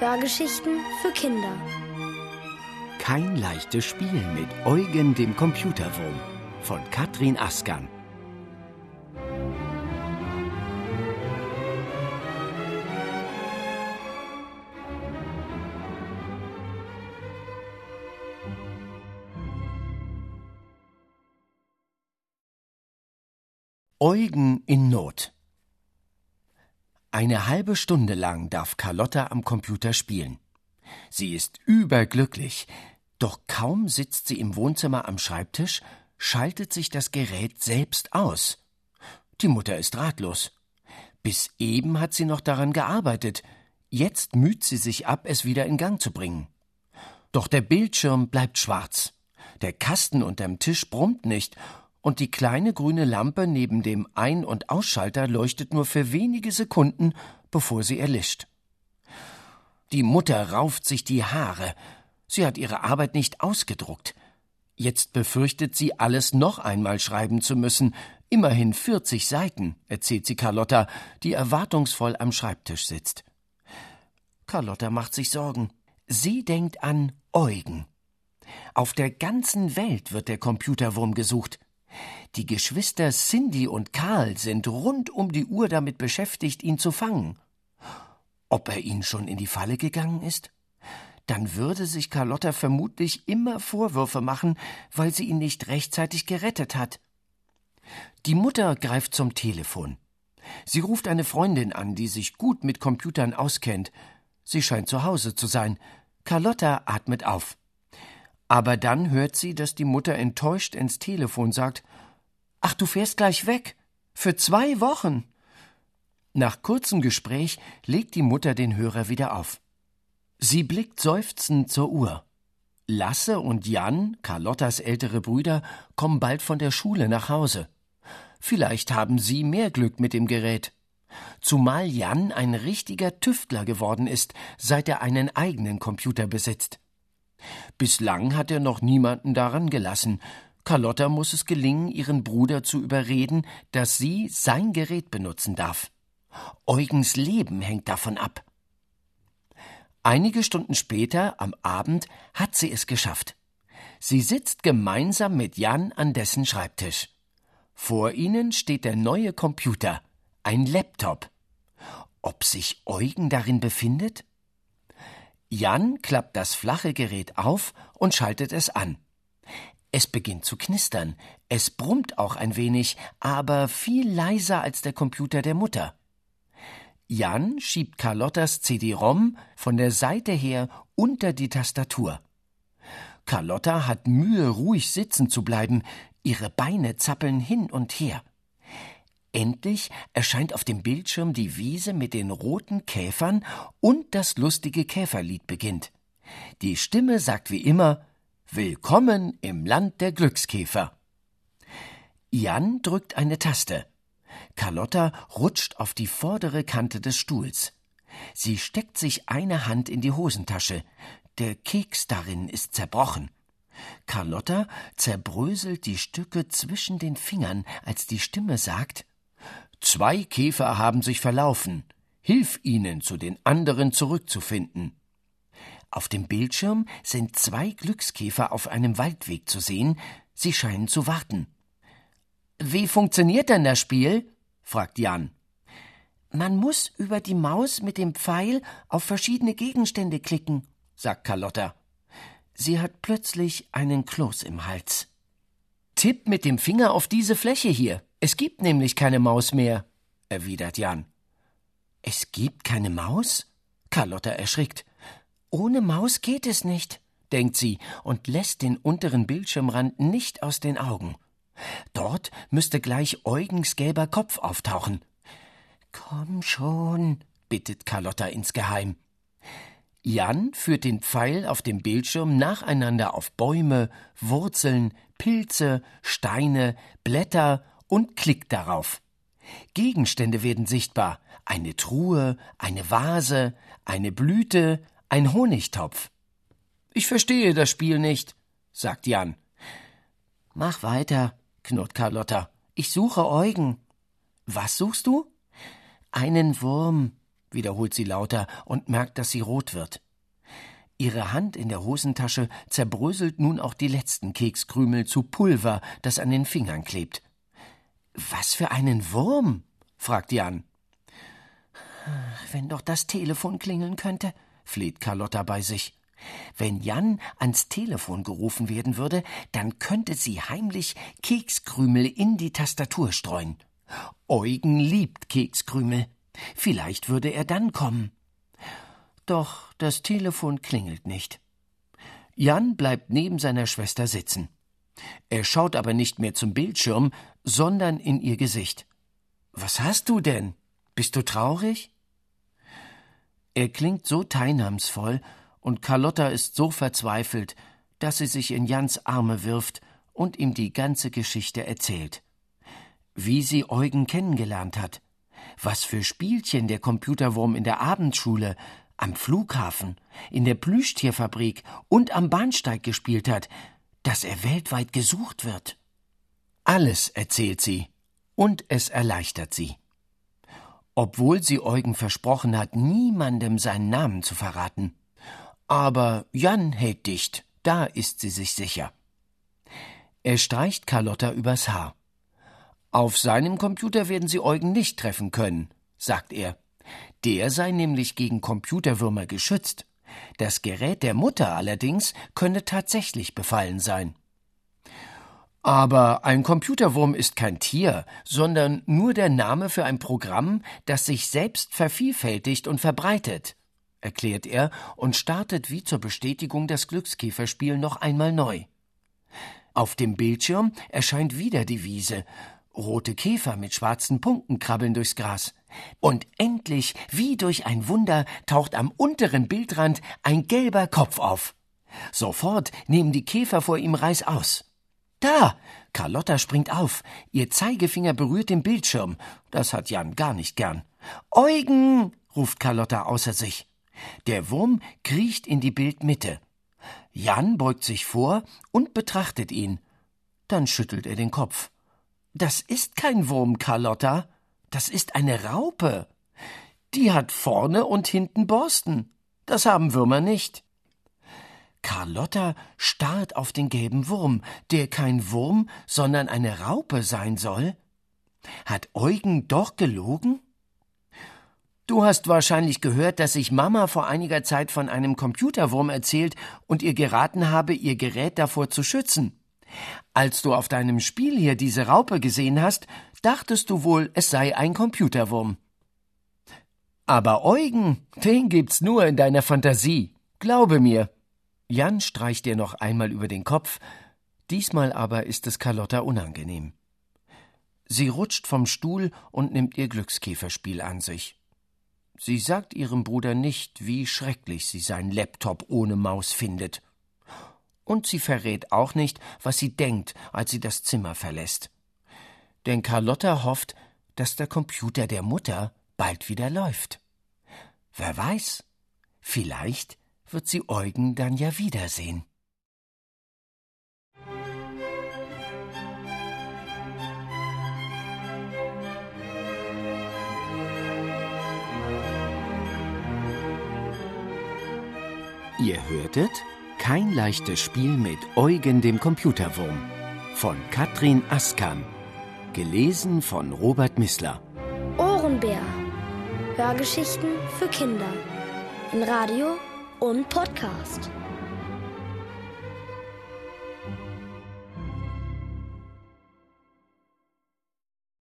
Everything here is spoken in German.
Hörgeschichten für Kinder. Kein leichtes Spiel mit Eugen dem Computerwurm von Katrin Askan. Eugen in Not. Eine halbe Stunde lang darf Carlotta am Computer spielen. Sie ist überglücklich, doch kaum sitzt sie im Wohnzimmer am Schreibtisch, schaltet sich das Gerät selbst aus. Die Mutter ist ratlos. Bis eben hat sie noch daran gearbeitet, jetzt müht sie sich ab, es wieder in Gang zu bringen. Doch der Bildschirm bleibt schwarz. Der Kasten unterm Tisch brummt nicht und die kleine grüne Lampe neben dem Ein- und Ausschalter leuchtet nur für wenige Sekunden, bevor sie erlischt. Die Mutter rauft sich die Haare. Sie hat ihre Arbeit nicht ausgedruckt. Jetzt befürchtet sie, alles noch einmal schreiben zu müssen. Immerhin 40 Seiten, erzählt sie Carlotta, die erwartungsvoll am Schreibtisch sitzt. Carlotta macht sich Sorgen. Sie denkt an Eugen. Auf der ganzen Welt wird der Computerwurm gesucht. Die Geschwister Cindy und Karl sind rund um die Uhr damit beschäftigt, ihn zu fangen. Ob er ihnen schon in die Falle gegangen ist? Dann würde sich Carlotta vermutlich immer Vorwürfe machen, weil sie ihn nicht rechtzeitig gerettet hat. Die Mutter greift zum Telefon. Sie ruft eine Freundin an, die sich gut mit Computern auskennt. Sie scheint zu Hause zu sein. Carlotta atmet auf. Aber dann hört sie, dass die Mutter enttäuscht ins Telefon sagt Ach, du fährst gleich weg. Für zwei Wochen. Nach kurzem Gespräch legt die Mutter den Hörer wieder auf. Sie blickt seufzend zur Uhr. Lasse und Jan, Carlottas ältere Brüder, kommen bald von der Schule nach Hause. Vielleicht haben sie mehr Glück mit dem Gerät. Zumal Jan ein richtiger Tüftler geworden ist, seit er einen eigenen Computer besitzt. Bislang hat er noch niemanden daran gelassen. Carlotta muss es gelingen, ihren Bruder zu überreden, dass sie sein Gerät benutzen darf. Eugens Leben hängt davon ab. Einige Stunden später, am Abend, hat sie es geschafft. Sie sitzt gemeinsam mit Jan an dessen Schreibtisch. Vor ihnen steht der neue Computer, ein Laptop. Ob sich Eugen darin befindet? Jan klappt das flache Gerät auf und schaltet es an. Es beginnt zu knistern. Es brummt auch ein wenig, aber viel leiser als der Computer der Mutter. Jan schiebt Carlottas CD-ROM von der Seite her unter die Tastatur. Carlotta hat Mühe, ruhig sitzen zu bleiben. Ihre Beine zappeln hin und her. Endlich erscheint auf dem Bildschirm die Wiese mit den roten Käfern und das lustige Käferlied beginnt. Die Stimme sagt wie immer Willkommen im Land der Glückskäfer. Jan drückt eine Taste. Carlotta rutscht auf die vordere Kante des Stuhls. Sie steckt sich eine Hand in die Hosentasche. Der Keks darin ist zerbrochen. Carlotta zerbröselt die Stücke zwischen den Fingern, als die Stimme sagt Zwei Käfer haben sich verlaufen. Hilf ihnen, zu den anderen zurückzufinden. Auf dem Bildschirm sind zwei Glückskäfer auf einem Waldweg zu sehen. Sie scheinen zu warten. Wie funktioniert denn das Spiel? fragt Jan. Man muss über die Maus mit dem Pfeil auf verschiedene Gegenstände klicken, sagt Carlotta. Sie hat plötzlich einen Kloß im Hals. Tipp mit dem Finger auf diese Fläche hier. Es gibt nämlich keine Maus mehr, erwidert Jan. Es gibt keine Maus? Carlotta erschrickt. Ohne Maus geht es nicht, denkt sie und lässt den unteren Bildschirmrand nicht aus den Augen. Dort müsste gleich Eugens gelber Kopf auftauchen. Komm schon, bittet Carlotta insgeheim. Jan führt den Pfeil auf dem Bildschirm nacheinander auf Bäume, Wurzeln, Pilze, Steine, Blätter und klickt darauf. Gegenstände werden sichtbar. Eine Truhe, eine Vase, eine Blüte, ein Honigtopf. Ich verstehe das Spiel nicht, sagt Jan. Mach weiter, knurrt Carlotta. Ich suche Eugen. Was suchst du? Einen Wurm. wiederholt sie lauter und merkt, dass sie rot wird. Ihre Hand in der Hosentasche zerbröselt nun auch die letzten Kekskrümel zu Pulver, das an den Fingern klebt. Was für einen Wurm? fragt Jan. Wenn doch das Telefon klingeln könnte, fleht Carlotta bei sich. Wenn Jan ans Telefon gerufen werden würde, dann könnte sie heimlich Kekskrümel in die Tastatur streuen. Eugen liebt Kekskrümel. Vielleicht würde er dann kommen. Doch das Telefon klingelt nicht. Jan bleibt neben seiner Schwester sitzen. Er schaut aber nicht mehr zum Bildschirm, sondern in ihr Gesicht. Was hast du denn? Bist du traurig? Er klingt so teilnahmsvoll, und Carlotta ist so verzweifelt, dass sie sich in Jans Arme wirft und ihm die ganze Geschichte erzählt. Wie sie Eugen kennengelernt hat, was für Spielchen der Computerwurm in der Abendschule, am Flughafen, in der Plüschtierfabrik und am Bahnsteig gespielt hat, dass er weltweit gesucht wird. Alles erzählt sie, und es erleichtert sie. Obwohl sie Eugen versprochen hat, niemandem seinen Namen zu verraten. Aber Jan hält dicht, da ist sie sich sicher. Er streicht Carlotta übers Haar. Auf seinem Computer werden Sie Eugen nicht treffen können, sagt er. Der sei nämlich gegen Computerwürmer geschützt. Das Gerät der Mutter allerdings könne tatsächlich befallen sein. Aber ein Computerwurm ist kein Tier, sondern nur der Name für ein Programm, das sich selbst vervielfältigt und verbreitet, erklärt er und startet wie zur Bestätigung das Glückskäferspiel noch einmal neu. Auf dem Bildschirm erscheint wieder die Wiese. Rote Käfer mit schwarzen Punkten krabbeln durchs Gras. Und endlich, wie durch ein Wunder, taucht am unteren Bildrand ein gelber Kopf auf. Sofort nehmen die Käfer vor ihm Reiß aus. Da! Carlotta springt auf. Ihr Zeigefinger berührt den Bildschirm. Das hat Jan gar nicht gern. Eugen! ruft Carlotta außer sich. Der Wurm kriecht in die Bildmitte. Jan beugt sich vor und betrachtet ihn. Dann schüttelt er den Kopf. Das ist kein Wurm, Carlotta. Das ist eine Raupe. Die hat vorne und hinten Borsten. Das haben Würmer nicht. Carlotta starrt auf den gelben Wurm, der kein Wurm, sondern eine Raupe sein soll. Hat Eugen doch gelogen? Du hast wahrscheinlich gehört, dass ich Mama vor einiger Zeit von einem Computerwurm erzählt und ihr geraten habe, ihr Gerät davor zu schützen. Als du auf deinem Spiel hier diese Raupe gesehen hast, dachtest du wohl, es sei ein Computerwurm. Aber Eugen, den gibt's nur in deiner Fantasie. Glaube mir. Jan streicht dir noch einmal über den Kopf, diesmal aber ist es Carlotta unangenehm. Sie rutscht vom Stuhl und nimmt ihr Glückskäferspiel an sich. Sie sagt ihrem Bruder nicht, wie schrecklich sie seinen Laptop ohne Maus findet. Und sie verrät auch nicht, was sie denkt, als sie das Zimmer verlässt. Denn Carlotta hofft, dass der Computer der Mutter bald wieder läuft. Wer weiß, vielleicht wird sie Eugen dann ja wiedersehen. Ihr hörtet kein leichtes Spiel mit Eugen dem Computerwurm von Katrin Askan, gelesen von Robert Missler. Ohrenbär. Hörgeschichten für Kinder. In Radio und Podcast.